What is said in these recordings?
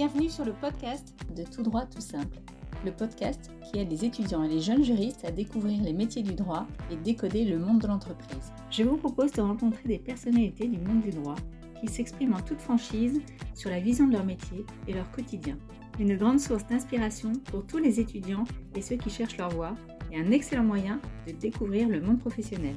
Bienvenue sur le podcast de Tout droit tout simple, le podcast qui aide les étudiants et les jeunes juristes à découvrir les métiers du droit et décoder le monde de l'entreprise. Je vous propose de rencontrer des personnalités du monde du droit qui s'expriment en toute franchise sur la vision de leur métier et leur quotidien. Une grande source d'inspiration pour tous les étudiants et ceux qui cherchent leur voie et un excellent moyen de découvrir le monde professionnel.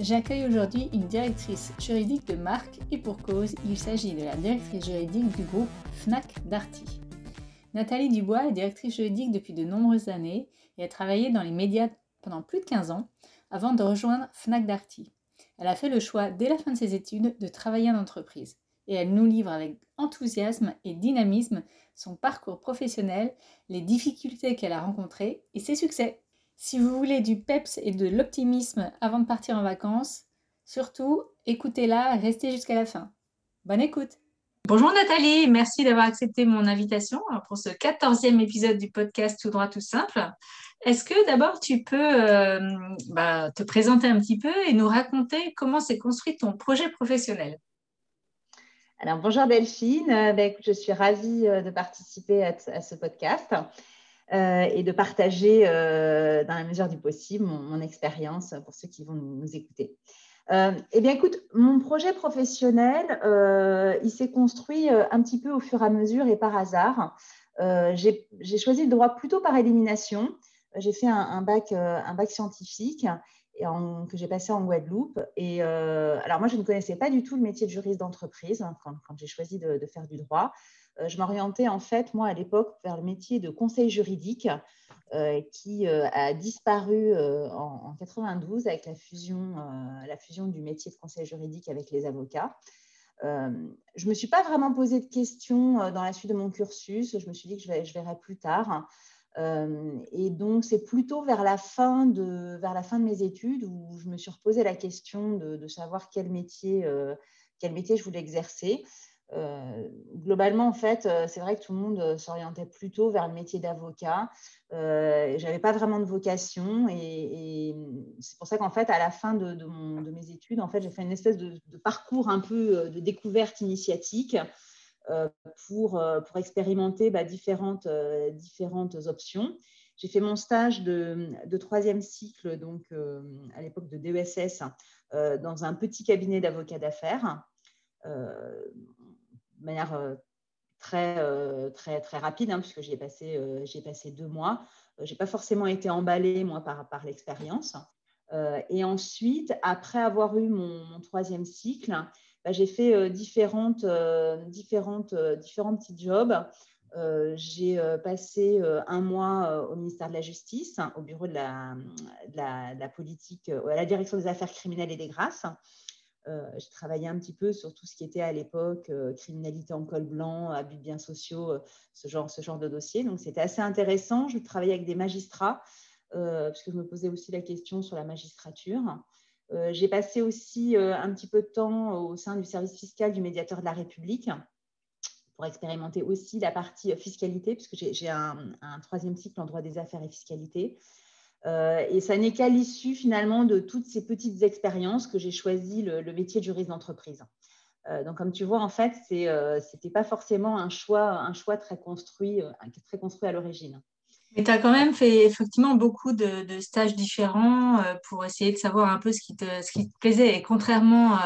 J'accueille aujourd'hui une directrice juridique de marque et pour cause, il s'agit de la directrice juridique du groupe FNAC Darty. Nathalie Dubois est directrice juridique depuis de nombreuses années et a travaillé dans les médias pendant plus de 15 ans avant de rejoindre FNAC Darty. Elle a fait le choix dès la fin de ses études de travailler en entreprise et elle nous livre avec enthousiasme et dynamisme son parcours professionnel, les difficultés qu'elle a rencontrées et ses succès. Si vous voulez du peps et de l'optimisme avant de partir en vacances, surtout écoutez-la, restez jusqu'à la fin. Bonne écoute Bonjour Nathalie, merci d'avoir accepté mon invitation pour ce quatorzième épisode du podcast Tout droit tout simple. Est-ce que d'abord tu peux euh, bah, te présenter un petit peu et nous raconter comment s'est construit ton projet professionnel? Alors, bonjour Delphine, euh, ben, je suis ravie euh, de participer à ce podcast. Euh, et de partager euh, dans la mesure du possible mon, expérience pour ceux qui vont nous, écouter. Euh, eh bien, écoute, mon projet professionnel, il s'est construit un petit peu au fur et à mesure et par hasard. J'ai choisi le droit plutôt par élimination. J'ai fait un, bac, scientifique que j'ai passé en Guadeloupe. Et alors, moi, je ne connaissais pas du tout le métier de juriste d'entreprise hein, quand, j'ai choisi de, faire du droit. Euh, je m'orientais en fait, moi, à l'époque, vers le métier de conseil juridique euh, qui euh, a disparu en, 92 avec la fusion, la fusion du métier de conseil juridique avec les avocats. je ne me suis pas vraiment posé de questions dans la suite de mon cursus. Je me suis dit que je, je verrais plus tard. et donc, c'est plutôt vers la, fin de, vers la fin de mes études où je me suis reposé la question de, de savoir quel métier, quel métier je voulais exercer. Euh, globalement, en fait, euh, c'est vrai que tout le monde euh, s'orientait plutôt vers le métier d'avocat. Euh, J'avais pas vraiment de vocation et, c'est pour ça qu'en fait, à la fin de, mes études, en fait, j'ai fait une espèce de, parcours un peu de découverte initiatique pour, pour expérimenter bah, différentes, différentes options. J'ai fait mon stage de, troisième cycle, donc à l'époque de DESS, dans un petit cabinet d'avocats d'affaires de manière euh, très, euh, très, très rapide, hein, puisque j'y ai, passé, euh, ai passé deux mois. Je n'ai pas forcément été emballée, moi, par, par l'expérience. et ensuite, après avoir eu mon, troisième cycle, bah, j'ai fait différentes, différentes, différents petits jobs. j'ai passé un mois au ministère de la Justice, au bureau de de la, de la politique, à la direction des affaires criminelles et des grâces. Euh, je travaillais un petit peu sur tout ce qui était à l'époque euh, criminalité en col blanc, abus de biens sociaux, euh, ce, genre, ce genre de dossier. Donc, c'était assez intéressant. Je travaillais avec des magistrats, parce que je me posais aussi la question sur la magistrature. J'ai passé aussi un petit peu de temps au sein du service fiscal du médiateur de la République pour expérimenter aussi la partie fiscalité, puisque j'ai un, troisième cycle en droit des affaires et fiscalité. Euh, et ça n'est qu'à l'issue finalement de toutes ces petites expériences que j'ai choisi le, métier de juriste d'entreprise. Euh, donc, comme tu vois, en fait, ce n'était euh, pas forcément un choix, un choix très construit, très construit à l'origine. Mais tu as quand même fait effectivement beaucoup de, stages différents pour essayer de savoir un peu ce qui te, plaisait. Et contrairement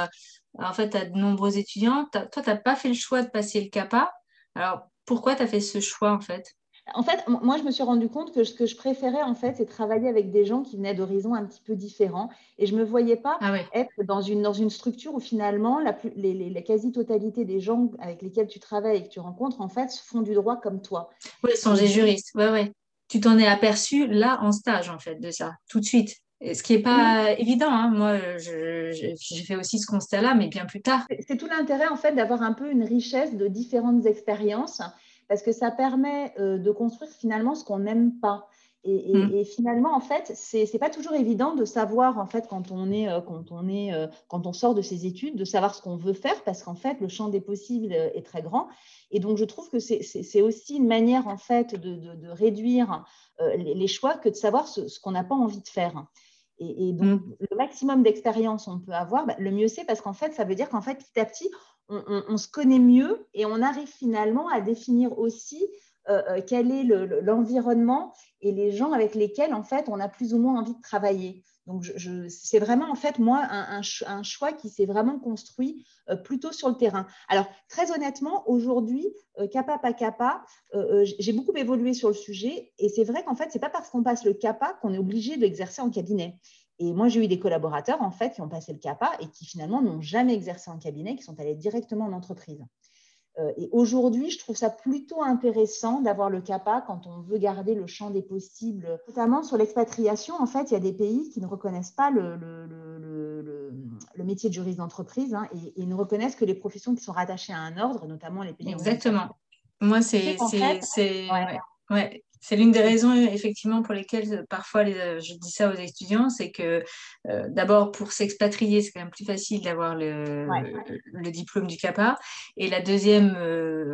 en fait, à de nombreux étudiants, toi, tu n'as pas fait le choix de passer le CAPA. Alors, pourquoi tu as fait ce choix en fait? En fait, moi, je me suis rendu compte que ce que je préférais, en fait, c'est travailler avec des gens qui venaient d'horizons un petit peu différents. Et je ne me voyais pas ah être dans une, dans une structure où finalement, la, la quasi-totalité des gens avec lesquels tu travailles et que tu rencontres, en fait, font du droit comme toi. Oui, sont des juristes. Oui, oui. Tu t'en es aperçu là en stage, en fait, de ça, tout de suite. Ce qui n'est pas évident. Hein. Moi, j'ai fait aussi ce constat-là, mais bien plus tard. C'est tout l'intérêt, en fait, d'avoir un peu une richesse de différentes expériences parce que ça permet euh, de construire finalement ce qu'on n'aime pas. Et, mm. finalement, en fait, c'est n'est pas toujours évident de savoir, en fait, quand on, est, euh, quand, on est, euh, quand on sort de ses études, de savoir ce qu'on veut faire, parce qu'en fait, le champ des possibles est très grand. Et donc, je trouve que c'est aussi une manière, en fait, de, réduire les, choix que de savoir ce, qu'on n'a pas envie de faire. Et, donc, mm. le maximum d'expérience on peut avoir, bah, le mieux c'est parce qu'en fait, ça veut dire qu'en fait, petit à petit, on, se connaît mieux et on arrive finalement à définir aussi quel est l'environnement et les gens avec lesquels en fait on a plus ou moins envie de travailler. C'est vraiment, en fait, moi, un, choix qui s'est vraiment construit euh, plutôt sur le terrain. Alors, très honnêtement, aujourd'hui, euh, pas CAPA, euh, j'ai beaucoup évolué sur le sujet. Et c'est vrai qu'en fait, ce n'est pas parce qu'on passe le CAPA qu'on est obligé d'exercer en cabinet. Et moi, j'ai eu des collaborateurs, en fait, qui ont passé le CAPA et qui finalement n'ont jamais exercé en cabinet, qui sont allés directement en entreprise. Euh, et aujourd'hui, je trouve ça plutôt intéressant d'avoir le CAPA quand on veut garder le champ des possibles, notamment sur l'expatriation. En fait, il y a des pays qui ne reconnaissent pas le, métier de juriste d'entreprise hein, et, ne reconnaissent que les professions qui sont rattachées à un ordre, notamment les pays. Exactement. Moi, c'est. Ouais. C'est l'une des raisons effectivement pour lesquelles euh, parfois euh, je dis ça aux étudiants, c'est que euh, d'abord pour s'expatrier, c'est quand même plus facile d'avoir le, le, diplôme du CAPA. Et la deuxième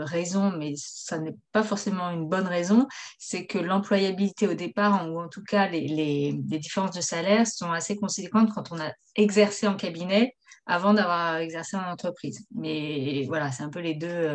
raison, mais ça n'est pas forcément une bonne raison, c'est que l'employabilité au départ, ou en tout cas les, les, les différences de salaire sont assez conséquentes quand on a exercé en cabinet avant d'avoir exercé en entreprise. Mais voilà, c'est un peu les deux. Euh,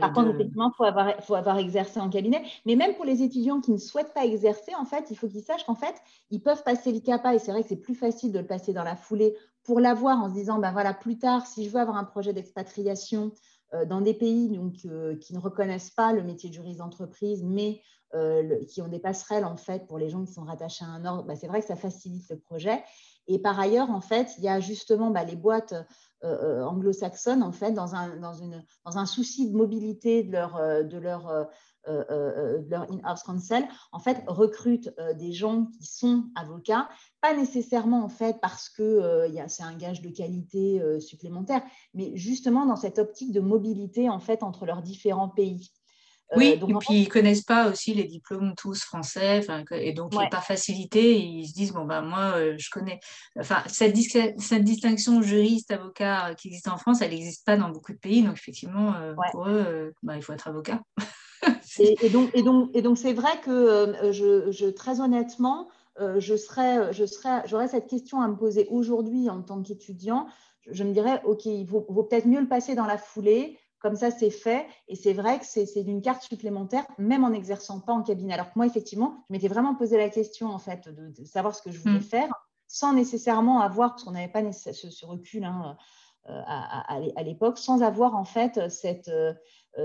par contre, effectivement, il faut avoir, faut avoir exercé en cabinet. Mais même pour les étudiants qui ne souhaitent pas exercer, en fait, il faut qu'ils sachent qu'en fait, ils peuvent passer le CAPA. Et c'est vrai que c'est plus facile de le passer dans la foulée pour l'avoir en se disant, ben voilà, plus tard, si je veux avoir un projet d'expatriation euh, dans des pays donc, euh, qui ne reconnaissent pas le métier de juriste d'entreprise, mais qui ont des passerelles en fait pour les gens qui sont rattachés à un ordre, ben, c'est vrai que ça facilite le projet. Et par ailleurs, en fait, il y a justement bah, les boîtes euh, euh, anglo-saxonnes, en fait, dans un, dans, une, dans un souci de mobilité de leur, euh, de leur, leur in-house counsel, en fait, recrutent des gens qui sont avocats, pas nécessairement, en fait, parce que c'est un gage de qualité supplémentaire, mais justement dans cette optique de mobilité, en fait, entre leurs différents pays. Oui, euh, et puis ils connaissent pas aussi les diplômes tous français, et donc ouais. par facilité, ils se disent bon ben moi euh, je connais. Enfin cette, cette distinction juriste-avocat euh, qui existe en France, elle n'existe pas dans beaucoup de pays, donc effectivement pour eux ben, il faut être avocat. et, donc et donc et donc c'est vrai que je, très honnêtement je serais je serais j'aurais cette question à me poser aujourd'hui en tant qu'étudiant. Je, me dirais ok il vaut peut-être mieux le passer dans la foulée comme ça, c'est fait. Et c'est vrai que c'est une carte supplémentaire, même en n'exerçant pas en cabinet. Alors que moi, effectivement, je m'étais vraiment posé la question, en fait, de, savoir ce que je voulais mm. faire, sans nécessairement avoir, parce qu'on n'avait pas ce, recul hein, euh, à, l'époque, sans avoir, en fait, cette, euh,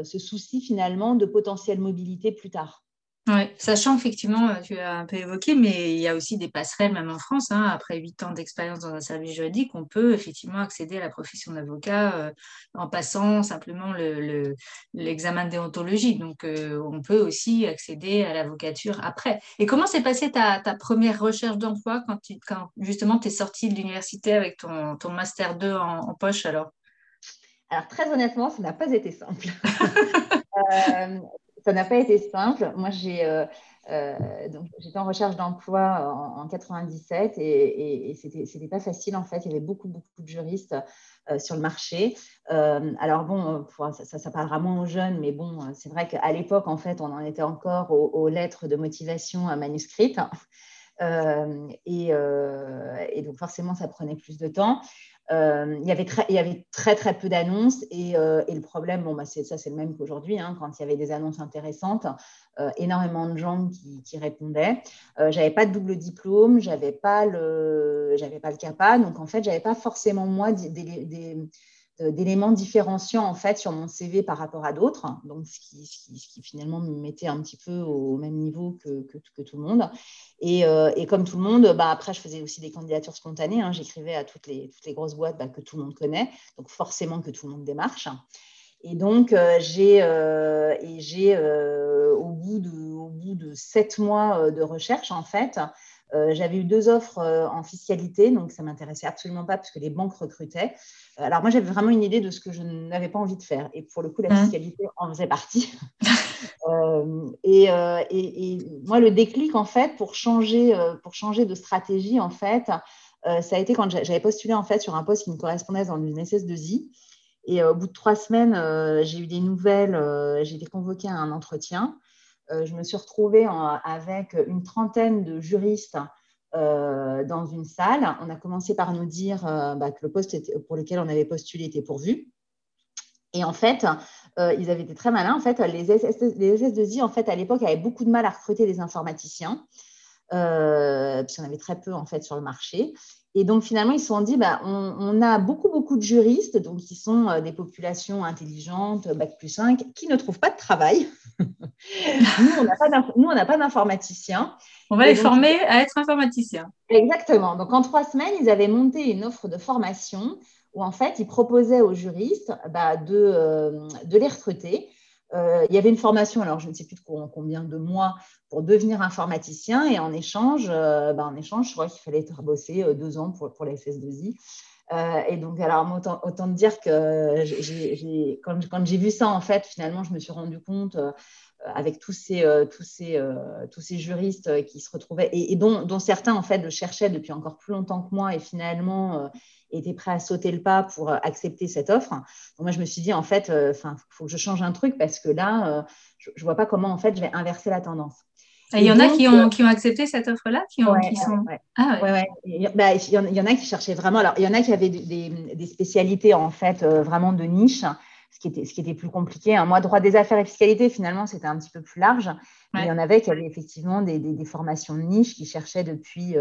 ce souci, finalement, de potentielle mobilité plus tard. Oui, sachant effectivement, euh, tu as un peu évoqué, mais il y a aussi des passerelles, même en France, hein, après huit ans d'expérience dans un service juridique, on peut effectivement accéder à la profession d'avocat euh, en passant simplement l'examen le, de déontologie. Donc, euh, on peut aussi accéder à l'avocature après. Et comment s'est passée ta, première recherche d'emploi quand, tu, quand justement tu es sortie de l'université avec ton, ton Master 2 en, en poche alors? Alors, très honnêtement, ça n'a pas été simple. euh, ça n'a pas été simple. Moi, euh, euh, j'étais en recherche d'emploi en, en, 97 et, et, et c'était, pas facile en fait. Il y avait beaucoup, beaucoup de juristes euh, sur le marché. alors bon, ça, ça, parlera moins aux jeunes, mais bon, c'est vrai qu'à l'époque, en fait, on en était encore aux, lettres de motivation manuscrites. et, et, donc forcément, ça prenait plus de temps. Euh, il, y avait très, il y avait très très peu d'annonces et, euh, et, le problème, bon, bah, ça c'est le même qu'aujourd'hui, hein, quand il y avait des annonces intéressantes, euh, énormément de gens qui, qui répondaient. j'avais pas de double diplôme, j'avais pas le, j'avais pas le CAPA, donc en fait j'avais pas forcément moi des, d'éléments différenciants en fait sur mon CV par rapport à d'autres, donc ce qui, ce, qui, finalement me mettait un petit peu au même niveau que, que, tout le monde. Et, euh, et, comme tout le monde, bah, après je faisais aussi des candidatures spontanées, hein. j'écrivais à toutes les, toutes les grosses boîtes bah, que tout le monde connaît, donc forcément que tout le monde démarche. Et donc euh, j'ai, euh, au, bout de, au bout de sept mois de recherche en fait, euh, j'avais eu deux offres euh, en fiscalité, donc ça m'intéressait absolument pas parce que les banques recrutaient. Euh, alors moi, j'avais vraiment une idée de ce que je n'avais pas envie de faire. Et pour le coup, la mmh. fiscalité en faisait partie. et, et, moi, le déclic, en fait, pour changer, pour changer de stratégie, en fait, ça a été quand j'avais postulé, en fait, sur un poste qui me correspondait dans une SS2I. Et au bout de trois semaines, j'ai eu des nouvelles, j'ai été convoquée à un entretien. Euh, je me suis retrouvée avec une trentaine de juristes euh, dans une salle. On a commencé par nous dire euh, bah, que le poste pour lequel on avait postulé était pourvu. Et en fait, ils avaient été très malins. En fait, les, les SS2I, en fait, à l'époque, avaient beaucoup de mal à recruter des informaticiens. Euh, en avait très peu en fait sur le marché. Et donc finalement, ils se sont dit, bah, on, a beaucoup, beaucoup de juristes, donc qui sont euh, des populations intelligentes, bac plus 5, qui ne trouvent pas de travail. nous, on n'a pas d'informaticiens. On va les former à être informaticiens. Exactement. Donc en trois semaines, ils avaient monté une offre de formation où en fait, ils proposaient aux juristes bah, de, euh, de les recruter euh, il y avait une formation, alors je ne sais plus de combien de mois, pour devenir informaticien. Et en échange, euh, bah, en échange je crois qu'il fallait bosser euh, deux ans pour, pour la SS2I. et donc, alors, autant, autant dire que quand, j'ai vu ça, en fait, finalement, je me suis rendu compte avec tous ces, tous, ces, tous ces juristes qui se retrouvaient et, dont, dont, certains, en fait, le cherchaient depuis encore plus longtemps que moi et finalement était prêt à sauter le pas pour euh, accepter cette offre. Donc moi, je me suis dit, en fait, euh, il faut que je change un truc parce que là, euh, je ne vois pas comment, en fait, je vais inverser la tendance. il y en a qui ont, qui ont accepté cette offre-là qui, ont, sont... Ah ouais. Bah, il, y en, a qui cherchaient vraiment. Alors, il y en a qui avaient des, des spécialités, en fait, vraiment de niche, ce qui était, ce qui était plus compliqué. Hein. Moi, droit des affaires et fiscalité, finalement, c'était un petit peu plus large. il y en avait qui avaient effectivement des, des, formations de niche, qui cherchaient depuis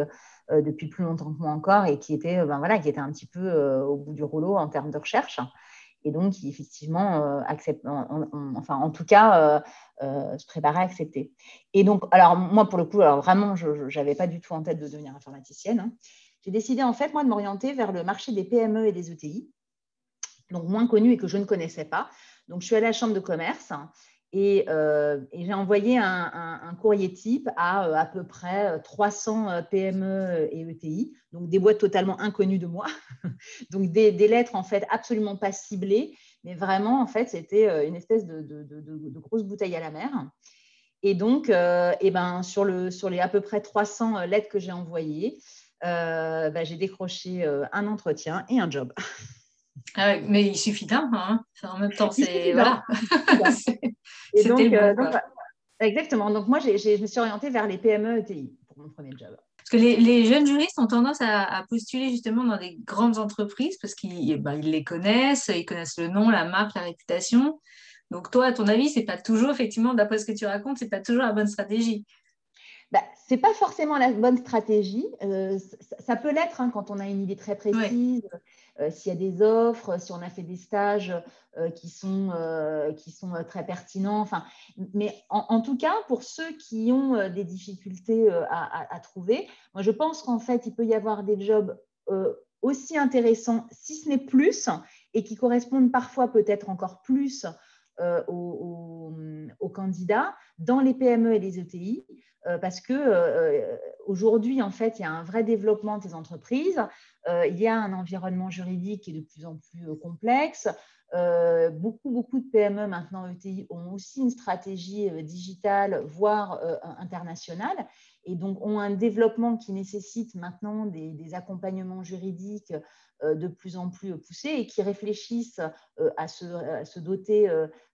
euh, depuis plus longtemps que moi encore et qui était, euh, ben voilà, qui était un petit peu euh, au bout du rouleau en termes de recherche et donc qui effectivement enfin en tout cas se préparait à accepter. Et donc, alors moi pour le coup, alors vraiment, je n'avais pas du tout en tête de devenir informaticienne. Hein. J'ai décidé en fait moi de m'orienter vers le marché des PME et des ETI, donc moins connu et que je ne connaissais pas. Donc je suis à la chambre de commerce euh, et, j'ai envoyé un, courrier type à euh, à peu près 300 euh, PME et ETI, donc des boîtes totalement inconnues de moi, donc des, lettres en fait absolument pas ciblées, mais vraiment en fait c'était une espèce de, de, grosse bouteille à la mer. Et donc, et ben, sur, le, sur les à peu près 300 lettres que j'ai envoyées, ben, j'ai décroché un entretien et un job. Ah mais il suffit d'un, hein. en même temps, c'est voilà. Et donc, euh, exactement. Donc moi, je me suis orientée vers les PME ETI pour mon premier job. Parce que les, jeunes juristes ont tendance à, postuler justement dans des grandes entreprises parce qu'ils eh ben, ils les connaissent, ils connaissent le nom, la marque, la réputation. Donc toi, à ton avis, c'est pas toujours, effectivement, d'après ce que tu racontes, c'est pas toujours la bonne stratégie. Bah, ce n'est pas forcément la bonne stratégie. Euh, ça, peut l'être hein, quand on a une idée très précise. S'il y a des offres, si on a fait des stages euh, qui sont, euh, qui sont très pertinents. Enfin, mais en, tout cas, pour ceux qui ont des difficultés à, trouver, moi je pense qu'en fait, il peut y avoir des jobs aussi intéressants, si ce n'est plus, et qui correspondent parfois peut-être encore plus aux, aux, candidats dans les PME et les ETI. Euh, parce que euh, aujourd'hui, en fait, il y a un vrai développement des entreprises, euh, il y a un environnement juridique qui est de plus en plus complexe. beaucoup, beaucoup de PME maintenant ETI ont aussi une stratégie digitale, voire internationale, et donc ont un développement qui nécessite maintenant des, accompagnements juridiques de plus en plus poussés et qui réfléchissent à se, doter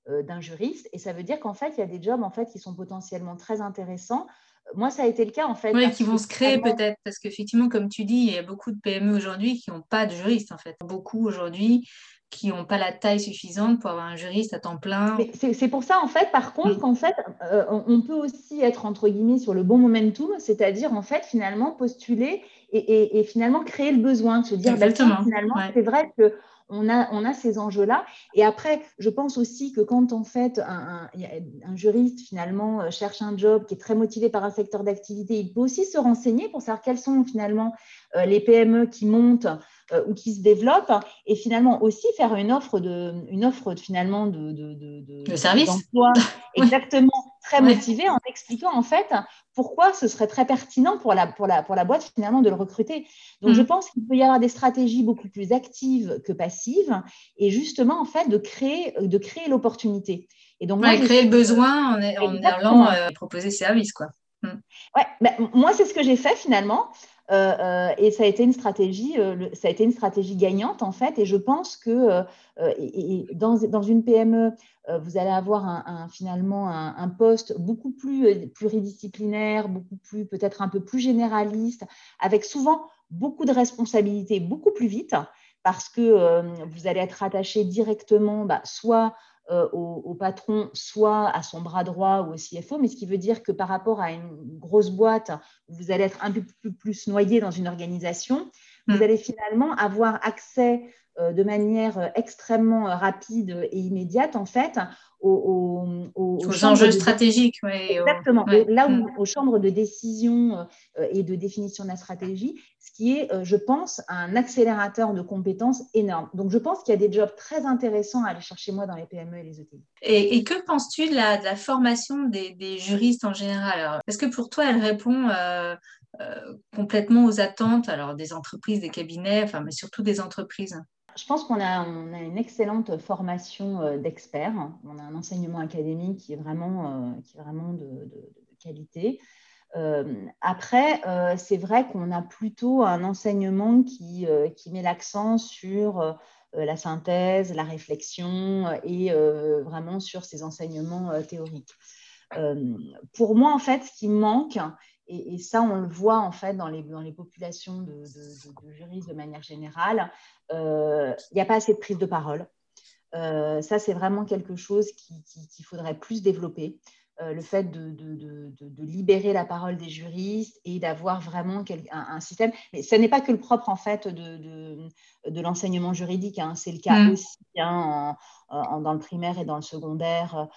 d'un juriste. Et ça veut dire qu'en fait, il y a des jobs en fait, qui sont potentiellement très intéressants moi, ça a été le cas en fait. Oui, qui vont se créer peut-être, parce qu'effectivement, comme tu dis, il y a beaucoup de PME aujourd'hui qui n'ont pas de juriste en fait. Beaucoup aujourd'hui qui n'ont pas la taille suffisante pour avoir un juriste à temps plein. C'est pour ça, en fait, par contre, qu'en fait, euh, on peut aussi être, entre guillemets, sur le bon momentum, c'est-à-dire, en fait, finalement, postuler et, finalement créer le besoin, se dire, bah, finalement, c'est vrai que on a, ces enjeux-là. Et après, je pense aussi que quand en fait un, juriste finalement euh, cherche un job qui est très motivé par un secteur d'activité, il peut aussi se renseigner pour savoir quelles sont finalement euh, les PME qui montent euh, ou qui se développent et finalement aussi faire une offre de, une offre finalement de, de, service d'emploi exactement très motivé en expliquant en fait pourquoi ce serait très pertinent pour la, pour la, pour la boîte finalement de le recruter. Donc je mm. pense qu'il peut y avoir des stratégies beaucoup plus actives que passives et justement en fait de créer, de créer l'opportunité. Et donc créer le besoin en, en allant euh, proposer service quoi. Mm. Ouais, ben, moi c'est ce que j'ai fait finalement. Euh, euh, et ça a été une stratégie, euh, ça a été une stratégie gagnante en fait. Et je pense que dans, une PME, vous allez avoir finalement un, poste beaucoup plus pluridisciplinaire, beaucoup plus peut-être un peu plus généraliste, avec souvent beaucoup de responsabilités, beaucoup plus vite. parce que vous allez être rattaché directement bah, soit au, patron, soit à son bras droit ou au CFO, mais ce qui veut dire que par rapport à une grosse boîte, vous allez être un peu plus, noyé dans une organisation, vous mm. allez finalement avoir accès de manière extrêmement rapide et immédiate, en fait, aux, aux, enjeux stratégiques. Exactement. Là où, mm. aux chambres de décision euh, et de définition de la stratégie, ce qui est, euh, je pense, un accélérateur de compétences énorme. Donc, je pense qu'il y a des jobs très intéressants à aller chercher moi dans les PME et les ETI. Et, que penses-tu de la, formation des, juristes en général? Est-ce que pour toi, elle répond euh, complètement aux attentes alors, des entreprises, des cabinets, enfin, mais surtout des entreprises? Je pense qu'on a, une excellente formation euh, d'experts. On a un enseignement académique qui est vraiment, euh, de, qualité. Euh, après, c'est vrai qu'on a plutôt un enseignement qui, qui met l'accent sur la synthèse, la réflexion et vraiment sur ces enseignements théoriques. pour moi, en fait, ce qui manque, et, ça, on le voit en fait dans les, dans les populations de, juristes de manière générale. Euh, il n'y a pas assez de prise de parole. Euh, ça, c'est vraiment quelque chose qu'il faudrait plus développer. Euh, le fait de, de, libérer la parole des juristes et d'avoir vraiment un, système. Mais ce n'est pas que le propre en fait de, l'enseignement juridique, hein. c'est le cas mmh. aussi hein, dans le primaire et dans le secondaire.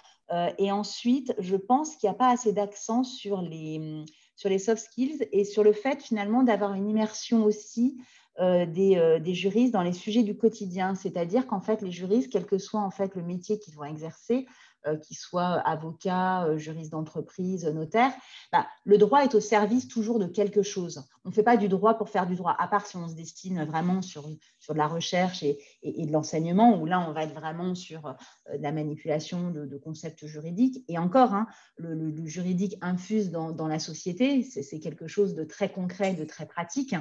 et ensuite, je pense qu'il n'y a pas assez d'accent sur les, sur les soft skills et sur le fait finalement d'avoir une immersion aussi euh, euh, des, juristes dans les sujets du quotidien. C'est-à-dire qu'en fait, les juristes, quel que soit en fait le métier qu'ils vont exercer, qu'ils soient avocats, juristes d'entreprise, notaires, bah, le droit est au service toujours de quelque chose. On ne fait pas du droit pour faire du droit, à part si on se destine vraiment sur, sur de la recherche et, de l'enseignement, où là, on va être vraiment sur la manipulation de, concepts juridiques. Et encore, hein, le, juridique infuse dans la société, c'est quelque chose de très concret, de très pratique.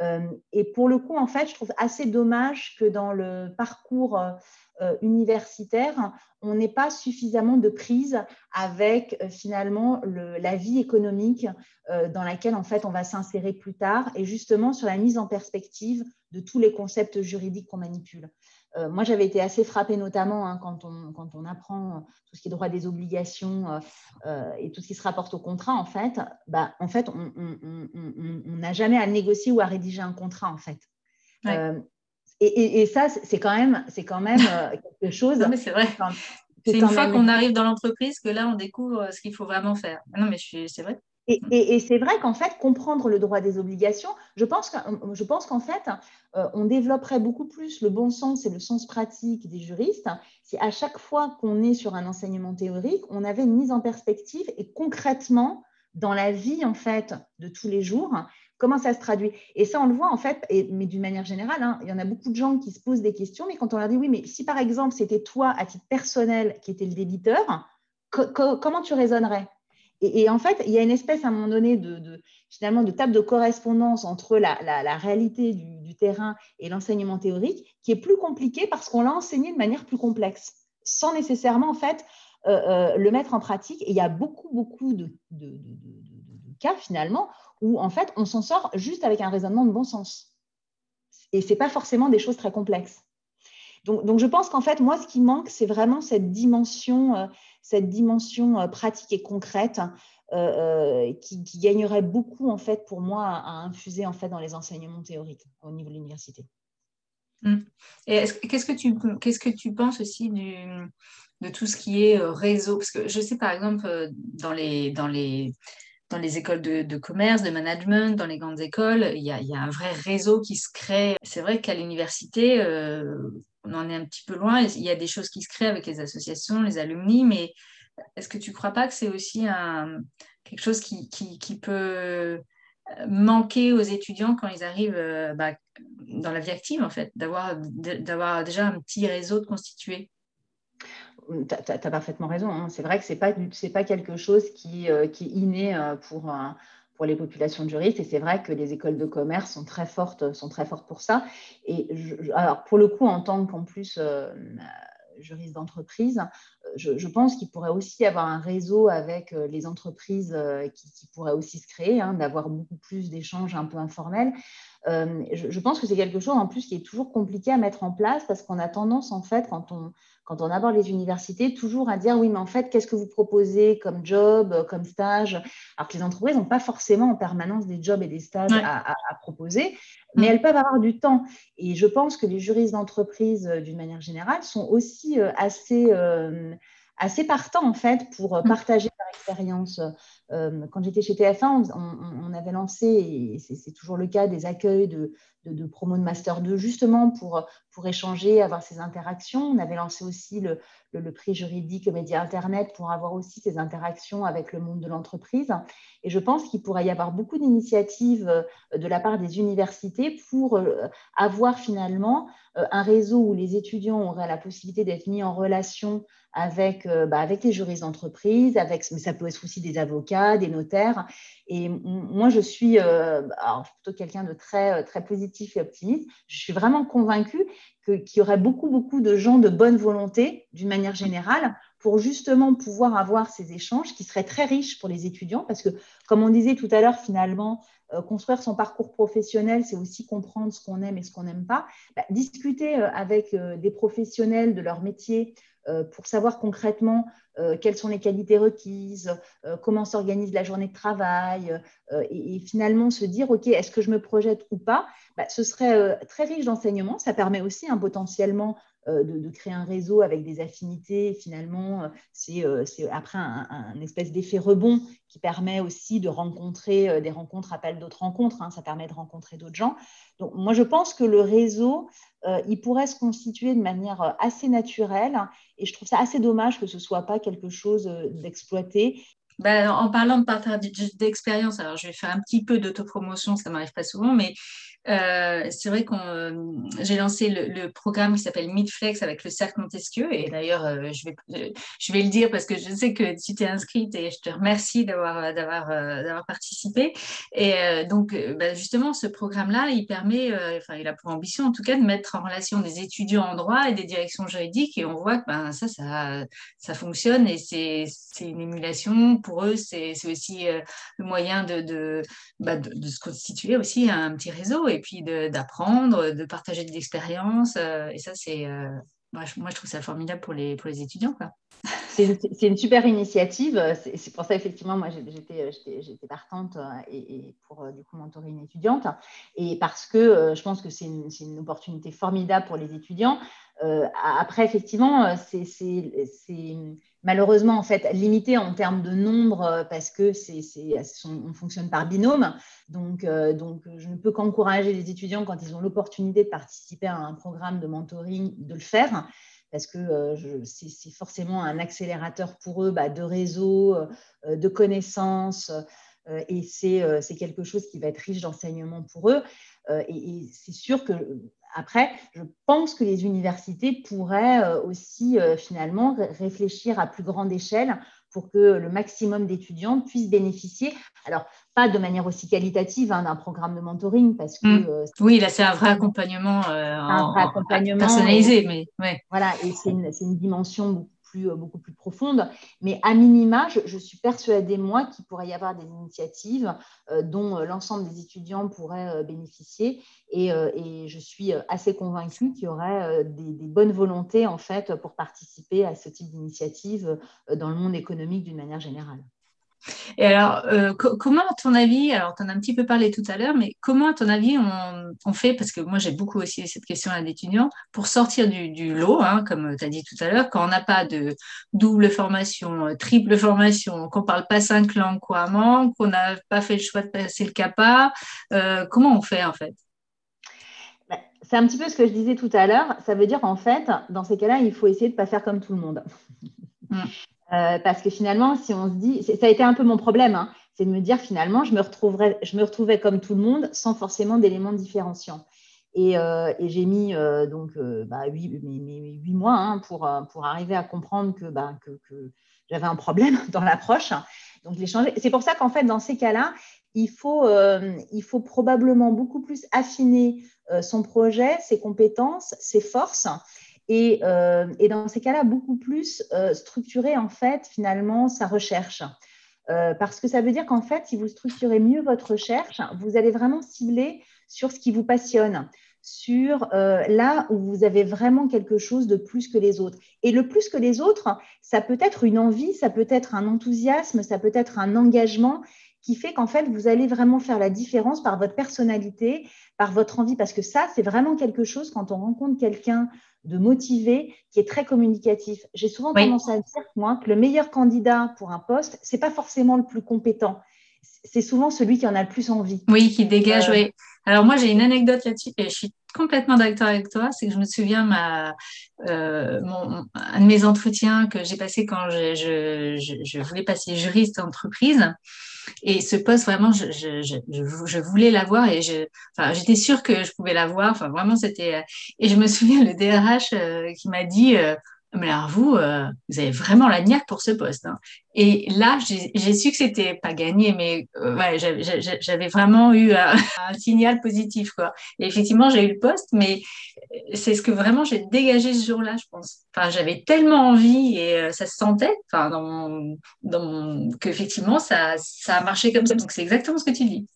Euh, et pour le coup, en fait, je trouve assez dommage que dans le parcours euh, euh, universitaire, on n'ait pas suffisamment de prise avec finalement la vie économique dans laquelle en fait on va s'insérer plus tard et justement sur la mise en perspective de tous les concepts juridiques qu'on manipule. Euh, moi, j'avais été assez frappée notamment hein, quand, on, quand, on, apprend tout ce qui est droit des obligations euh, euh, et tout ce qui se rapporte au contrat. En fait, bah, en fait on n'a jamais à négocier ou à rédiger un contrat. En fait. Et, et, ça, c'est quand même, c'est quand même quelque chose. non, mais c'est vrai. C'est une fois qu'on arrive dans l'entreprise que là, on découvre ce qu'il faut vraiment faire. Non, mais c'est vrai. Et, c'est vrai qu'en fait, comprendre le droit des obligations, je pense qu'en fait, euh, on développerait beaucoup plus le bon sens et le sens pratique des juristes si à chaque fois qu'on est sur un enseignement théorique, on avait une mise en perspective et concrètement, dans la vie en fait de tous les jours, comment ça se traduit. Et ça, on le voit en fait, mais d'une manière générale, hein, il y en a beaucoup de gens qui se posent des questions, mais quand on leur dit oui, mais si par exemple c'était toi à titre personnel qui était le débiteur, comment tu raisonnerais? Et, en fait, il y a une espèce à un moment donné de, finalement de table de correspondance entre la, réalité du, terrain et l'enseignement théorique qui est plus compliqué parce qu'on l'a enseigné de manière plus complexe, sans nécessairement en fait euh, euh, le mettre en pratique. Et il y a beaucoup, beaucoup de, cas finalement où en fait on s'en sort juste avec un raisonnement de bon sens. Et ce n'est pas forcément des choses très complexes. Donc, je pense qu'en fait, moi, ce qui manque, c'est vraiment cette dimension, euh, cette dimension euh, pratique et concrète euh, qui, gagnerait beaucoup, en fait, pour moi, à, infuser en fait dans les enseignements théoriques au niveau de l'université. Hum. Et qu'est-ce que tu qu'est-ce que tu penses aussi de tout ce qui est réseau? Parce que je sais par exemple dans les dans les dans les écoles de, commerce, de management, dans les grandes écoles, il y, a, un vrai réseau qui se crée. C'est vrai qu'à l'université, on en est un petit peu loin. Il y a des choses qui se créent avec les associations, les alumni, mais est-ce que tu ne crois pas que c'est aussi quelque chose qui, peut euh, manquer aux étudiants quand ils arrivent euh, bah, dans la vie active, en fait, d'avoir, déjà un petit réseau de constitué tu as, parfaitement raison. Hein. C'est vrai que ce n'est pas, quelque chose qui, euh, qui est inné pour, pour les populations de juristes. Et c'est vrai que les écoles de commerce sont très fortes, sont très fortes pour ça. Et alors, pour le coup, en tant qu'en plus, euh, juriste d'entreprise, je, pense qu'il pourrait aussi y avoir un réseau avec les entreprises qui, pourraient aussi se créer, hein, d'avoir beaucoup plus d'échanges un peu informels. je, pense que c'est quelque chose en plus qui est toujours compliqué à mettre en place parce qu'on a tendance, en fait, quand on, quand on aborde les universités, toujours à dire oui, mais en fait, qu'est-ce que vous proposez comme job, comme stage? Alors que les entreprises n'ont pas forcément en permanence des jobs et des stages à, proposer, mais mm. elles peuvent avoir du temps. Et je pense que les juristes d'entreprise, euh, d'une manière générale, sont aussi euh, assez, euh, assez partants, en fait, pour mm. partager leur expérience. Quand j'étais chez TF1, on, avait lancé, et c'est toujours le cas, des accueils de, de, promo de Master 2, justement pour, échanger, avoir ces interactions. On avait lancé aussi le, prix juridique Média Internet pour avoir aussi ces interactions avec le monde de l'entreprise. Et je pense qu'il pourrait y avoir beaucoup d'initiatives euh, de la part des universités pour euh, avoir finalement euh, un réseau où les étudiants auraient la possibilité d'être mis en relation avec, bah, avec les juristes d'entreprise, avec, mais ça peut être aussi des avocats, des notaires. Et moi, je suis plutôt quelqu'un de très, très positif et optimiste. Je suis vraiment convaincue qu'il y aurait beaucoup, beaucoup de gens de bonne volonté, d'une manière générale, pour justement pouvoir avoir ces échanges qui seraient très riches pour les étudiants, parce que, comme on disait tout à l'heure, finalement, euh, construire son parcours professionnel, c'est aussi comprendre ce qu'on aime et ce qu'on n'aime pas. Bah, discuter euh, avec euh, des professionnels de leur métier pour savoir concrètement quelles sont les qualités requises, comment s'organise la journée de travail, et, finalement se dire, OK, est-ce que je me projette ou pas? Bah, Ce serait très riche d'enseignement. Ça permet aussi un potentiellement euh, de, créer un réseau avec des affinités. Finalement, euh, euh, c'est après un, espèce d'effet rebond qui permet aussi de rencontrer des rencontres, appelle d'autres rencontres. Hein, ça permet de rencontrer d'autres gens. Donc, moi, je pense que le réseau, il pourrait se constituer de manière assez naturelle. Et je trouve ça assez dommage que ce ne soit pas quelque chose d'exploité. Ben, en parlant de partage d'expérience, alors je vais faire un petit peu d'autopromotion, ça m'arrive pas souvent, mais euh, c'est vrai que euh, j'ai lancé le, programme qui s'appelle Midflex avec le cercle Montesquieu. Et d'ailleurs, euh, je, vais, je vais le dire parce que je sais que tu t'es inscrite et je te remercie d'avoir, d'avoir, d'avoir participé. Et donc, bah, justement, ce programme-là, il permet, enfin, il a pour ambition en tout cas de mettre en relation des étudiants en droit et des directions juridiques. Et on voit que ben, ça, ça, ça fonctionne et c'est, c'est une émulation. Pour eux, c'est, aussi le moyen de, de, bah, de, de se constituer aussi un petit réseau et puis d'apprendre, de, partager des expériences. Euh, et ça, c'est, euh, moi, je, trouve ça formidable pour les, pour les étudiants. C'est une, super initiative. C'est pour ça, effectivement, moi, j'étais partante euh, et, pour du coup mentorer une étudiante. Et parce que je pense que c'est une, une, opportunité formidable pour les étudiants. après, effectivement, c'est malheureusement en fait limité en termes de nombre euh, parce que c'est, on fonctionne par binôme. Donc, euh, donc je ne peux qu'encourager les étudiants quand ils ont l'opportunité de participer à un programme de mentoring de le faire parce que euh, c'est, forcément un accélérateur pour eux bah, de réseau, de connaissances. Et c'est, quelque chose qui va être riche d'enseignement pour eux. et c'est sûr que après, je pense que les universités pourraient euh, aussi euh, finalement réfléchir à plus grande échelle pour que le maximum d'étudiants puissent bénéficier. Alors, pas de manière aussi qualitative hein, d'un programme de mentoring, parce que... Mmh. Euh, oui, là, c'est un vrai accompagnement, un vrai accompagnement personnalisé. Mais, ouais. Voilà, et c'est une, une, dimension euh, beaucoup plus profonde. Mais à minima, je, suis persuadée, moi, qu'il pourrait y avoir des initiatives euh, dont euh, l'ensemble des étudiants pourraient bénéficier. Et, je suis assez convaincue qu'il y aurait des, des, bonnes volontés, en fait, pour participer à ce type d'initiative dans le monde économique d'une manière générale. Et alors, euh, comment, à ton avis, alors tu en as un petit peu parlé tout à l'heure, mais comment, à ton avis, on, fait, parce que moi j'ai beaucoup aussi cette question-là d'étudiants, pour sortir du, lot, hein, comme tu as dit tout à l'heure, quand on n'a pas de double formation, euh, triple formation, qu'on ne parle pas cinq langues couramment, qu'on n'a pas fait le choix de passer le CAPA, euh, comment on fait en fait? Bah, c'est un petit peu ce que je disais tout à l'heure. Ça veut dire en fait, dans ces cas-là, il faut essayer de ne pas faire comme tout le monde. Mm. Euh, parce que finalement, si on se dit, ça a été un peu mon problème, hein, c'est de me dire finalement, je me, retrouverais, je me retrouvais comme tout le monde sans forcément d'éléments différenciants. Et, euh, j'ai mis euh, donc bah, huit, mois hein, pour, arriver à comprendre que, bah, j'avais un problème dans l'approche. Donc, C'est pour ça qu'en fait, dans ces cas-là, il faut probablement beaucoup plus affiner son projet, ses compétences, ses forces et, dans ces cas-là, beaucoup plus structurer en fait finalement sa recherche. parce que ça veut dire qu'en fait, si vous structurez mieux votre recherche, vous allez vraiment cibler sur ce qui vous passionne sur euh, là où vous avez vraiment quelque chose de plus que les autres. Et le plus que les autres, ça peut être une envie, ça peut être un enthousiasme, ça peut être un engagement qui fait qu'en fait, vous allez vraiment faire la différence par votre personnalité, par votre envie, parce que ça, c'est vraiment quelque chose quand on rencontre quelqu'un de motivé, qui est très communicatif. J'ai souvent tendance à dire, moi, que le meilleur candidat pour un poste, c'est pas forcément le plus compétent. C'est souvent celui qui en a le plus envie. Oui, qui dégage, euh, oui. Alors moi, j'ai une anecdote là-dessus et je suis complètement d'accord avec toi. C'est que je me souviens ma, euh, mon, un de mes entretiens que j'ai passé quand je, je, je, voulais passer juriste entreprise. Et ce poste, vraiment, je, je voulais l'avoir et j'étais sûre que je pouvais l'avoir. Enfin, vraiment, c'était. Et je me souviens le DRH euh, qui m'a dit euh, mais alors vous, euh, vous avez vraiment la niaque pour ce poste. Hein. Et là, j'ai su que c'était pas gagné, mais euh, ouais, j'avais vraiment eu un, signal positif. Quoi. Et effectivement, j'ai eu le poste, mais c'est ce que vraiment j'ai dégagé ce jour-là, je pense. Enfin, j'avais tellement envie et euh, ça se sentait enfin, dans mon, dans qu'effectivement, ça, ça a marché comme ça. Donc, c'est exactement ce que tu dis.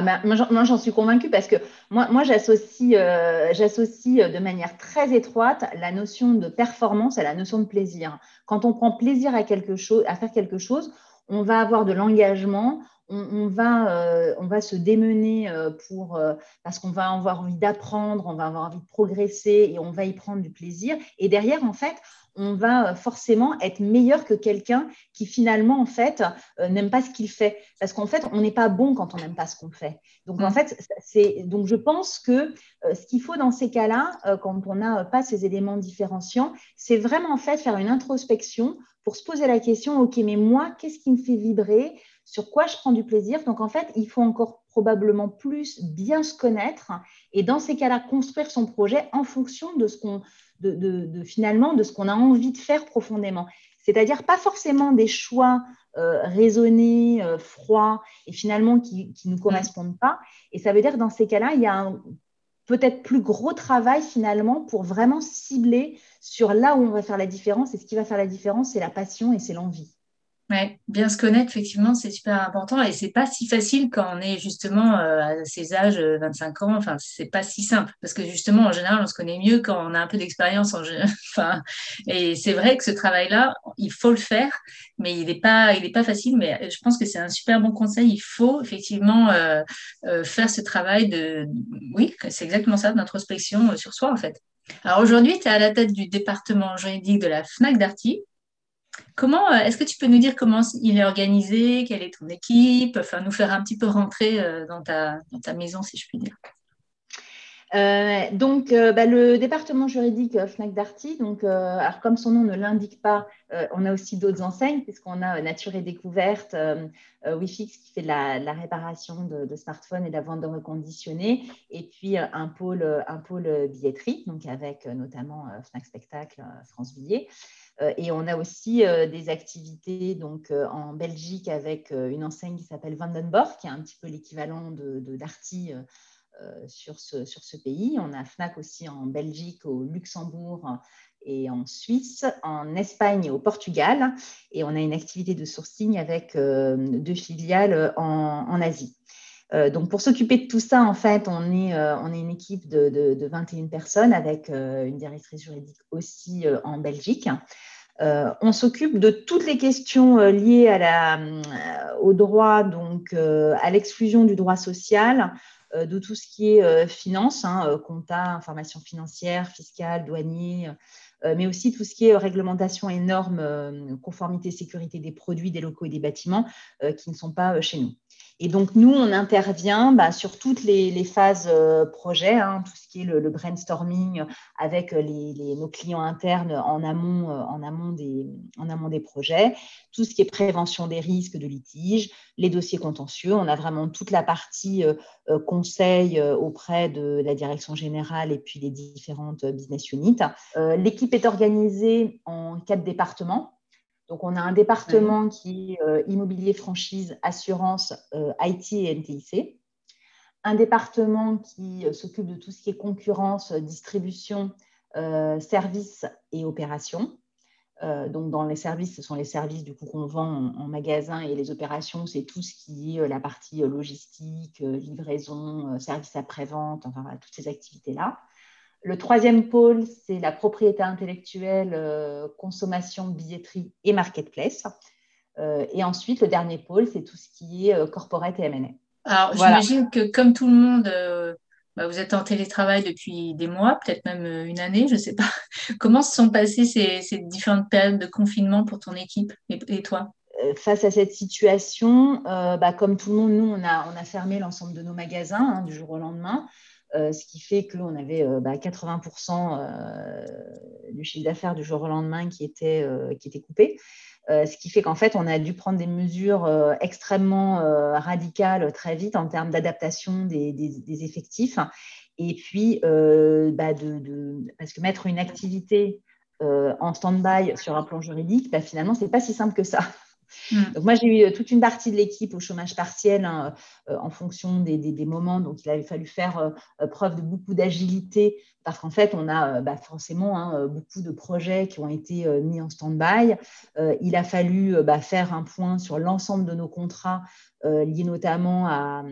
Ah ben, moi, j'en suis convaincue parce que moi, j'associe euh, euh, de manière très étroite la notion de performance à la notion de plaisir. Quand on prend plaisir à faire quelque chose, on va avoir de l'engagement, on, va, euh, on va se démener pour, parce qu'on va avoir envie d'apprendre, on va avoir envie de progresser et on va y prendre du plaisir. Et derrière, en fait, on va euh, forcément être meilleur que quelqu'un qui finalement, en fait, euh, n'aime pas ce qu'il fait. Parce qu'en fait, on n'est pas bon quand on n'aime pas ce qu'on fait. Donc, en mm. fait, c'est, donc je pense que euh, ce qu'il faut dans ces cas-là, quand on n'a pas ces éléments différenciants, c'est vraiment en fait faire une introspection pour se poser la question, OK, mais moi, qu'est-ce qui me fait vibrer? Sur quoi je prends du plaisir. Donc, en fait, il faut encore probablement plus bien se connaître et dans ces cas-là, construire son projet en fonction de ce qu'on, de, finalement de ce qu'on a envie de faire profondément. C'est-à-dire pas forcément des choix euh, raisonnés, euh, froids et finalement qui ne nous correspondent pas. Et ça veut dire dans ces cas-là, il y a peut-être plus gros travail finalement pour vraiment cibler sur là où on va faire la différence. Et ce qui va faire la différence, c'est la passion et c'est l'envie. Ouais, bien se connaître, effectivement, c'est super important et c'est pas si facile quand on est justement euh, à ces âges, 25 euh, ans. Enfin, c'est pas si simple parce que justement, en général, on se connaît mieux quand on a un peu d'expérience. En... enfin, et c'est vrai que ce travail-là, il faut le faire, mais il n'est pas, il est pas facile. Mais je pense que c'est un super bon conseil. Il faut effectivement euh, faire ce travail de, oui, c'est exactement ça, d'introspection sur soi en fait. Alors aujourd'hui, tu es à la tête du département juridique de la FNAC Darty. Comment, euh, est-ce que tu peux nous dire comment il est organisé, quelle est ton équipe, enfin nous faire un petit peu rentrer euh, dans ta, maison, si je puis dire? Euh, donc, bah, le département juridique Fnac Darty, donc, alors comme son nom ne l'indique pas, on a aussi d'autres enseignes, puisqu'on a Nature et Découverte, Wifix qui fait la, réparation de, smartphones et la vente de reconditionnés, et puis un pôle, un pôle billetterie, donc avec notamment Fnac Spectacle, France Billet. Euh, et on a aussi euh, des activités donc, euh, en Belgique avec une enseigne qui s'appelle Vandenborg, qui est un petit peu l'équivalent de, Darty sur, ce, sur ce pays. On a FNAC aussi en Belgique, au Luxembourg et en Suisse, en Espagne et au Portugal. Et on a une activité de sourcing avec deux filiales en, Asie. Donc, pour s'occuper de tout ça, en fait, on est, est une équipe de, de, de 21 personnes avec une directrice juridique aussi en Belgique. Euh, on s'occupe de toutes les questions euh, liées euh, au droit, donc à l'exclusion du droit social, de tout ce qui est finance, hein, compta, information financière, fiscale, douanier, mais aussi tout ce qui est réglementation et normes, conformité, sécurité des produits, des locaux et des bâtiments qui ne sont pas chez nous. Et donc, nous, on intervient bah, sur toutes les, phases euh, projet, hein, tout ce qui est le, brainstorming avec les, nos clients internes en amont, euh, en amont des projets, tout ce qui est prévention des risques de litige, les dossiers contentieux. On a vraiment toute la partie euh, conseil auprès de la direction générale et puis les différentes business units. L'équipe est organisée en quatre départements. Donc, on a un département qui est euh, immobilier, franchise, assurance, euh, IT et NTIC. Un département qui euh, s'occupe de tout ce qui est concurrence, distribution, services et opérations. donc, dans les services, ce sont les services du coup qu'on vend en, magasin et les opérations, c'est tout ce qui est la partie logistique, livraison, service après-vente, enfin toutes ces activités-là. Le troisième pôle, c'est la propriété intellectuelle, consommation, billetterie et marketplace. et ensuite, le dernier pôle, c'est tout ce qui est corporate et M&A. Alors, j'imagine que comme tout le monde, euh, bah, vous êtes en télétravail depuis des mois, peut-être même euh, une année, je ne sais pas. Comment se sont passées ces, différentes périodes de confinement pour ton équipe et, toi? Euh, Face à cette situation, bah, comme tout le monde, nous, on a, on a fermé l'ensemble de nos magasins hein, du jour au lendemain. Ce qui fait qu'on avait 80% bah, du chiffre d'affaires du jour au lendemain qui était, coupé. Euh, ce qui fait qu'en fait, on a dû prendre des mesures euh, extrêmement euh, radicales très vite en termes d'adaptation des, effectifs. Et puis, bah, parce que mettre une activité en stand-by sur un plan juridique, bah, finalement, ce n'est pas si simple que ça. Mm. Donc moi, j'ai eu toute une partie de l'équipe au chômage partiel hein, en fonction des, moments. Donc, il avait fallu faire preuve de beaucoup d'agilité parce qu'en fait, on a euh, bah, forcément hein, euh, beaucoup de projets qui ont été euh, mis en stand-by. il a fallu bah, faire un point sur l'ensemble de nos contrats liés notamment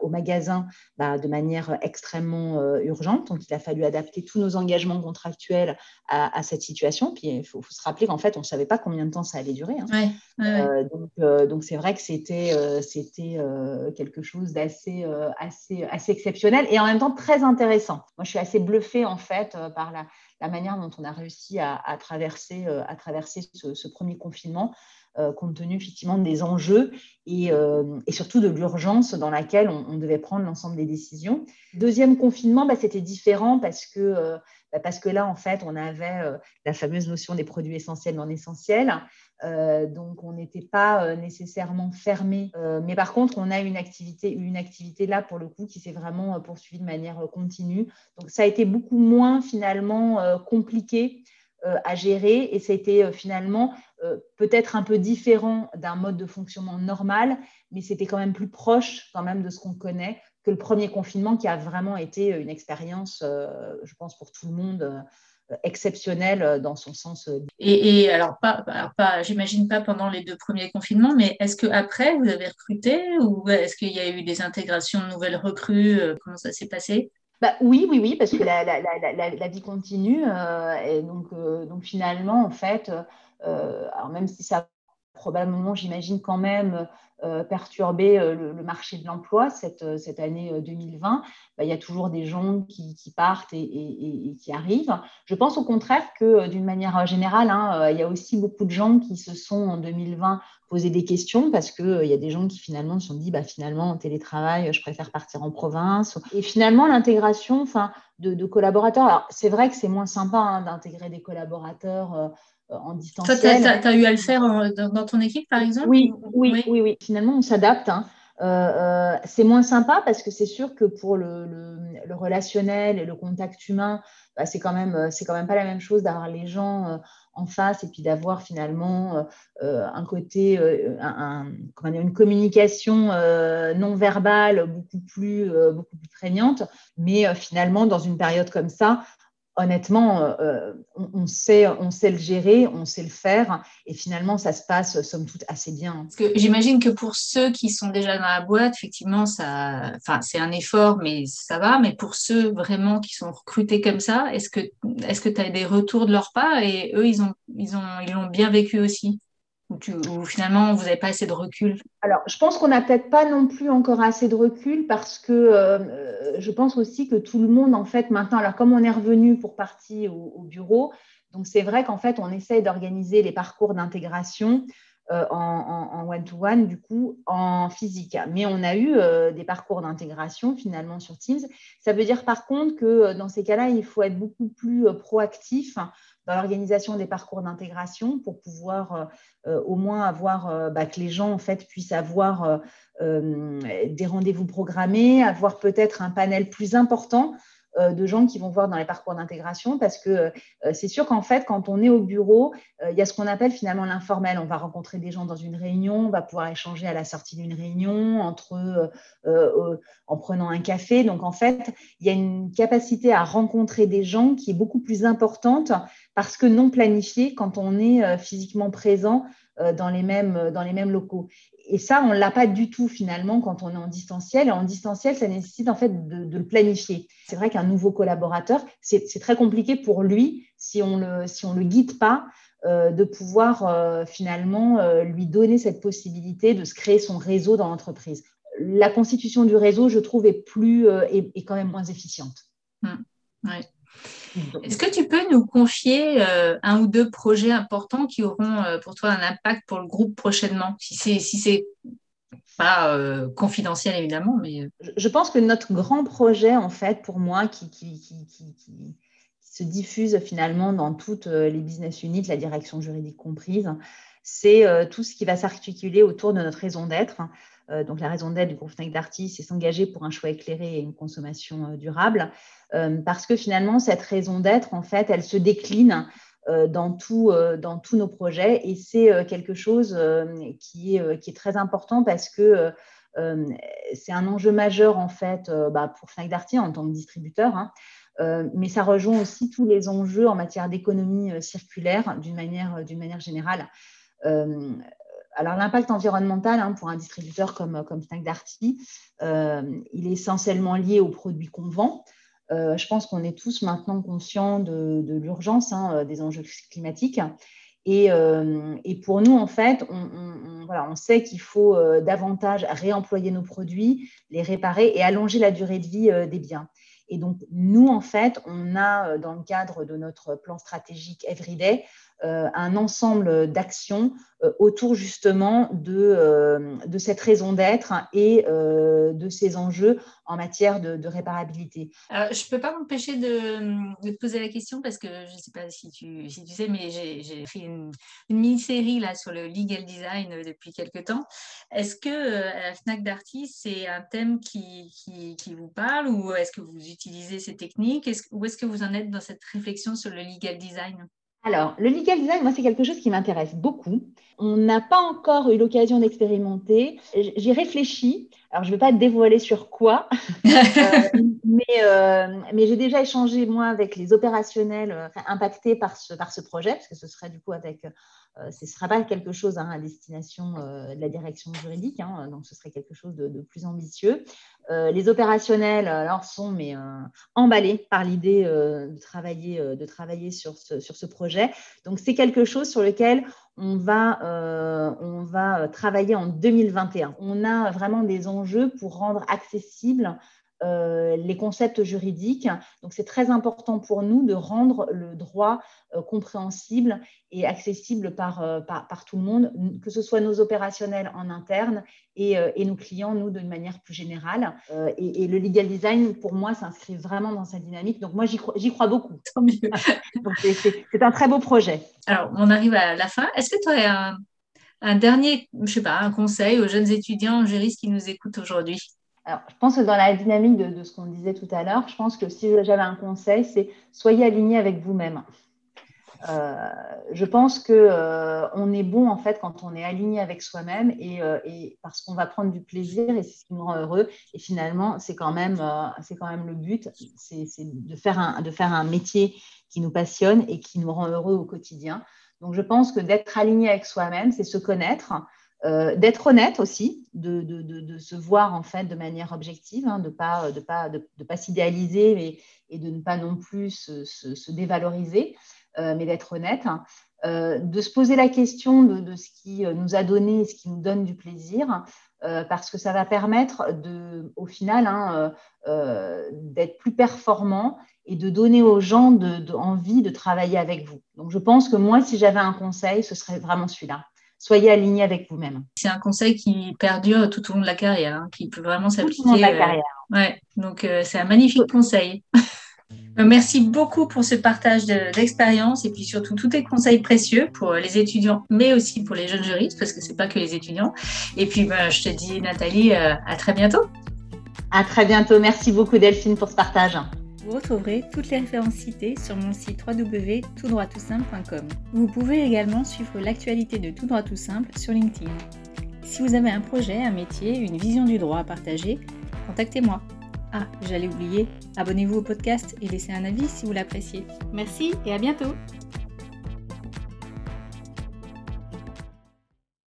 au magasin bah, de manière extrêmement urgente. Donc, il a fallu adapter tous nos engagements contractuels à, cette situation. Puis, il faut, se rappeler qu'en fait, on ne savait pas combien de temps ça allait durer. Hein. Donc, c'est vrai que c'était quelque chose d'assez assez, assez exceptionnel et en même temps très intéressant. Moi, je suis assez bluffé en fait euh, par la, manière dont on a réussi à, traverser, à traverser euh, ce, premier confinement, euh, compte tenu effectivement des enjeux et, surtout de l'urgence dans laquelle on, devait prendre l'ensemble des décisions. Deuxième confinement, bah, c'était différent parce que bah, parce que là, en fait, on avait euh, la fameuse notion des produits essentiels non essentiels. Euh, donc, on n'était pas euh, nécessairement fermé. mais par contre, on a une activité, une activité là, pour le coup, qui s'est vraiment poursuivie de manière continue. Donc, ça a été beaucoup moins, finalement, compliqué à gérer et ça a été finalement peut-être un peu différent d'un mode de fonctionnement normal, mais c'était quand même plus proche quand même de ce qu'on connaît que le premier confinement qui a vraiment été une expérience, euh, je pense, pour tout le monde euh, exceptionnelle dans son sens. Euh, et, alors, pas, pas j'imagine pas pendant les deux premiers confinements, mais est-ce qu'après, vous avez recruté ou est-ce qu'il y a eu des intégrations de nouvelles recrues Comment ça s'est passé? Bah, oui, oui, oui, parce que la, la, la, la vie continue. et donc, donc, finalement, en fait, alors même si ça probablement, j'imagine, quand même euh, perturber euh, le, marché de l'emploi cette, euh, cette, année 2020. Bah, il y a toujours des gens qui, partent et, qui arrivent. Je pense au contraire que d'une manière générale, hein, il y a aussi beaucoup de gens qui se sont en 2020 posé des questions parce qu'il il y a des gens qui finalement se sont dit bah, finalement en télétravail, je préfère partir en province. Et finalement, l'intégration de, de collaborateurs, c'est vrai que c'est moins sympa hein, d'intégrer des collaborateurs en distanciel. Toi, tu as, eu à le faire dans, ton équipe, par exemple oui, oui, oui, oui, Finalement, on s'adapte. Hein. Euh, euh, c'est moins sympa parce que c'est sûr que pour le, le, relationnel et le contact humain, bah, c'est quand même c'est quand même pas la même chose d'avoir les gens en face et puis d'avoir finalement un côté un, une communication non verbale beaucoup plus beaucoup plus prégnante mais finalement dans une période comme ça honnêtement, euh, euh, on, sait, le gérer, on sait le faire, et finalement, ça se passe, somme toute, assez bien. J'imagine que pour ceux qui sont déjà dans la boîte, effectivement, c'est un effort, mais ça va. Mais pour ceux vraiment qui sont recrutés comme ça, est-ce que, est-ce que tu as des retours de leur part? Et eux, ils ont, ils ont, ils l'ont bien vécu aussi? Ou, finalement vous n'avez pas assez de recul Alors, je pense qu'on n'a peut-être pas non plus encore assez de recul parce que euh, je pense aussi que tout le monde, en fait, maintenant, alors comme on est revenu pour partie au, bureau, donc c'est vrai qu'en fait, on essaye d'organiser les parcours d'intégration euh, en one-to-one, du coup, en physique. Mais on a eu euh, des parcours d'intégration finalement sur Teams. Ça veut dire par contre que dans ces cas-là, il faut être beaucoup plus proactif dans l'organisation des parcours d'intégration pour pouvoir euh, euh, au moins avoir euh, bah, que les gens en fait puissent avoir des rendez-vous programmés, avoir peut-être un panel plus important de gens qui vont voir dans les parcours d'intégration parce que euh, c'est sûr qu'en fait, quand on est au bureau, il y a ce qu'on appelle finalement l'informel. On va rencontrer des gens dans une réunion, on va pouvoir échanger à la sortie d'une réunion, entre en prenant un café. Donc en fait, il y a une capacité à rencontrer des gens qui est beaucoup plus importante parce que non planifiée quand on est physiquement présent dans les mêmes, dans les mêmes locaux et ça, on ne l'a pas du tout finalement quand on est en distanciel. Et en distanciel, ça nécessite en fait de, le planifier. C'est vrai qu'un nouveau collaborateur, c'est très compliqué pour lui si on le, si le guide pas. Euh, de pouvoir euh, finalement euh, lui donner cette possibilité de se créer son réseau dans l'entreprise. La constitution du réseau, je trouve, est plus est, quand même moins efficiente. Mmh. Est-ce que tu peux nous confier euh, un ou deux projets importants qui auront euh, pour toi un impact pour le groupe prochainement? Si c'est si c'est pas euh, confidentiel évidemment, mais je pense que notre grand projet en fait pour moi qui, qui, qui, qui se diffuse finalement dans toutes les business units, la direction juridique comprise, c'est tout ce qui va s'articuler autour de notre raison d'être. Euh, donc la raison d'être du groupe Fnac Darty, c'est s'engager pour un choix éclairé et une consommation euh, durable, euh, parce que finalement, cette raison d'être, en fait, elle se décline dans, dans tous nos projets. Et c'est quelque chose qui, est, qui est très important parce que c'est un enjeu majeur, en fait, bah, pour Fnac Darty en tant que distributeur, hein. mais ça rejoint aussi tous les enjeux en matière d'économie circulaire d'une manière, manière générale alors l'impact environnemental hein, pour un distributeur comme, comme Snack Darty, euh, il est essentiellement lié aux produits qu'on vend. Euh, je pense qu'on est tous maintenant conscients de, l'urgence hein, euh, des enjeux climatiques. Et, pour nous, en fait, on, voilà, on sait qu'il faut davantage réemployer nos produits, les réparer et allonger la durée de vie des biens. Et donc, nous, en fait, on a, dans le cadre de notre plan stratégique Everyday, un ensemble d'actions euh, autour justement de, euh, de cette raison d'être et de ces enjeux en matière de, réparabilité. Je ne peux pas m'empêcher de, de, te poser la question parce que je ne sais pas si tu, si tu sais, mais j'ai fait une, mini-série sur le legal design depuis quelques temps. Est-ce que FNAC Darty, c'est un thème qui, qui, vous parle ou est-ce que vous utilisez ces techniques? Est Où est-ce que vous en êtes dans cette réflexion sur le legal design? Alors, le legal design, moi, c'est quelque chose qui m'intéresse beaucoup. On n'a pas encore eu l'occasion d'expérimenter. J'y réfléchis. Alors, je ne vais pas dévoiler sur quoi, euh, mais, euh, mais j'ai déjà échangé, moi, avec les opérationnels euh, impactés par ce, par ce projet, parce que ce serait du coup avec ce ne sera pas quelque chose hein, à destination euh, de la direction juridique, hein, donc ce serait quelque chose de, plus ambitieux. Euh, les opérationnels alors, sont mais, emballés par l'idée de travailler, de travailler sur, ce, sur ce projet. Donc c'est quelque chose sur lequel on va, on va travailler en 2021. On a vraiment des enjeux pour rendre accessible euh, les concepts juridiques. Donc, c'est très important pour nous de rendre le droit euh, compréhensible et accessible par, euh, par, tout le monde, que ce soit nos opérationnels en interne et, et nos clients, nous, d'une manière plus générale. Et, le legal design, pour moi, s'inscrit vraiment dans cette dynamique. Donc, moi, j'y crois, crois, beaucoup. c'est un très beau projet. Alors, on arrive à la fin. Est-ce que tu as un, un dernier, je sais pas, un conseil aux jeunes étudiants juristes qui nous écoutent aujourd'hui? Je pense que dans la dynamique de, ce qu'on disait tout à l'heure, je pense que si j'avais un conseil, c'est soyez aligné avec vous-même. Euh, je pense que euh, on est bon en fait quand on est aligné avec soi-même et, euh, parce qu'on va prendre du plaisir et c'est ce qui nous rend heureux. Et finalement, c'est quand même le but, c'est de faire un métier qui nous passionne et qui nous rend heureux au quotidien. Donc, je pense que d'être aligné avec soi-même, c'est se connaître, euh, d'être honnête aussi, de, se voir en fait de manière objective, hein, de ne pas, s'idéaliser et, de ne pas non plus se, se, dévaloriser, euh, mais d'être honnête, hein. euh, de se poser la question de, ce qui nous a donné, ce qui nous donne du plaisir, parce que ça va permettre au final hein, d'être plus performant et de donner aux gens envie de travailler avec vous. Donc je pense que moi, si j'avais un conseil, ce serait vraiment celui-là soyez aligné avec vous-même. C'est un conseil qui perdure tout au long de la carrière, hein, qui peut vraiment s'appliquer. Tout au long de la euh, carrière. ouais, donc euh, c'est un magnifique conseil. Euh, merci beaucoup pour ce partage d'expérience et puis surtout tous tes conseils précieux pour les étudiants, mais aussi pour les jeunes juristes, parce que c'est pas que les étudiants. Et puis, ben, je te dis, Nathalie, à très bientôt. À très bientôt. Merci beaucoup, Delphine, pour ce partage. Vous retrouverez toutes les références citées sur mon site www.toutdroittoutsimple.com. Vous pouvez également suivre l'actualité de Tout droit tout simple sur LinkedIn. Si vous avez un projet, un métier, une vision du droit à partager, contactez-moi. Ah, j'allais oublier, abonnez-vous au podcast et laissez un avis si vous l'appréciez. Merci et à bientôt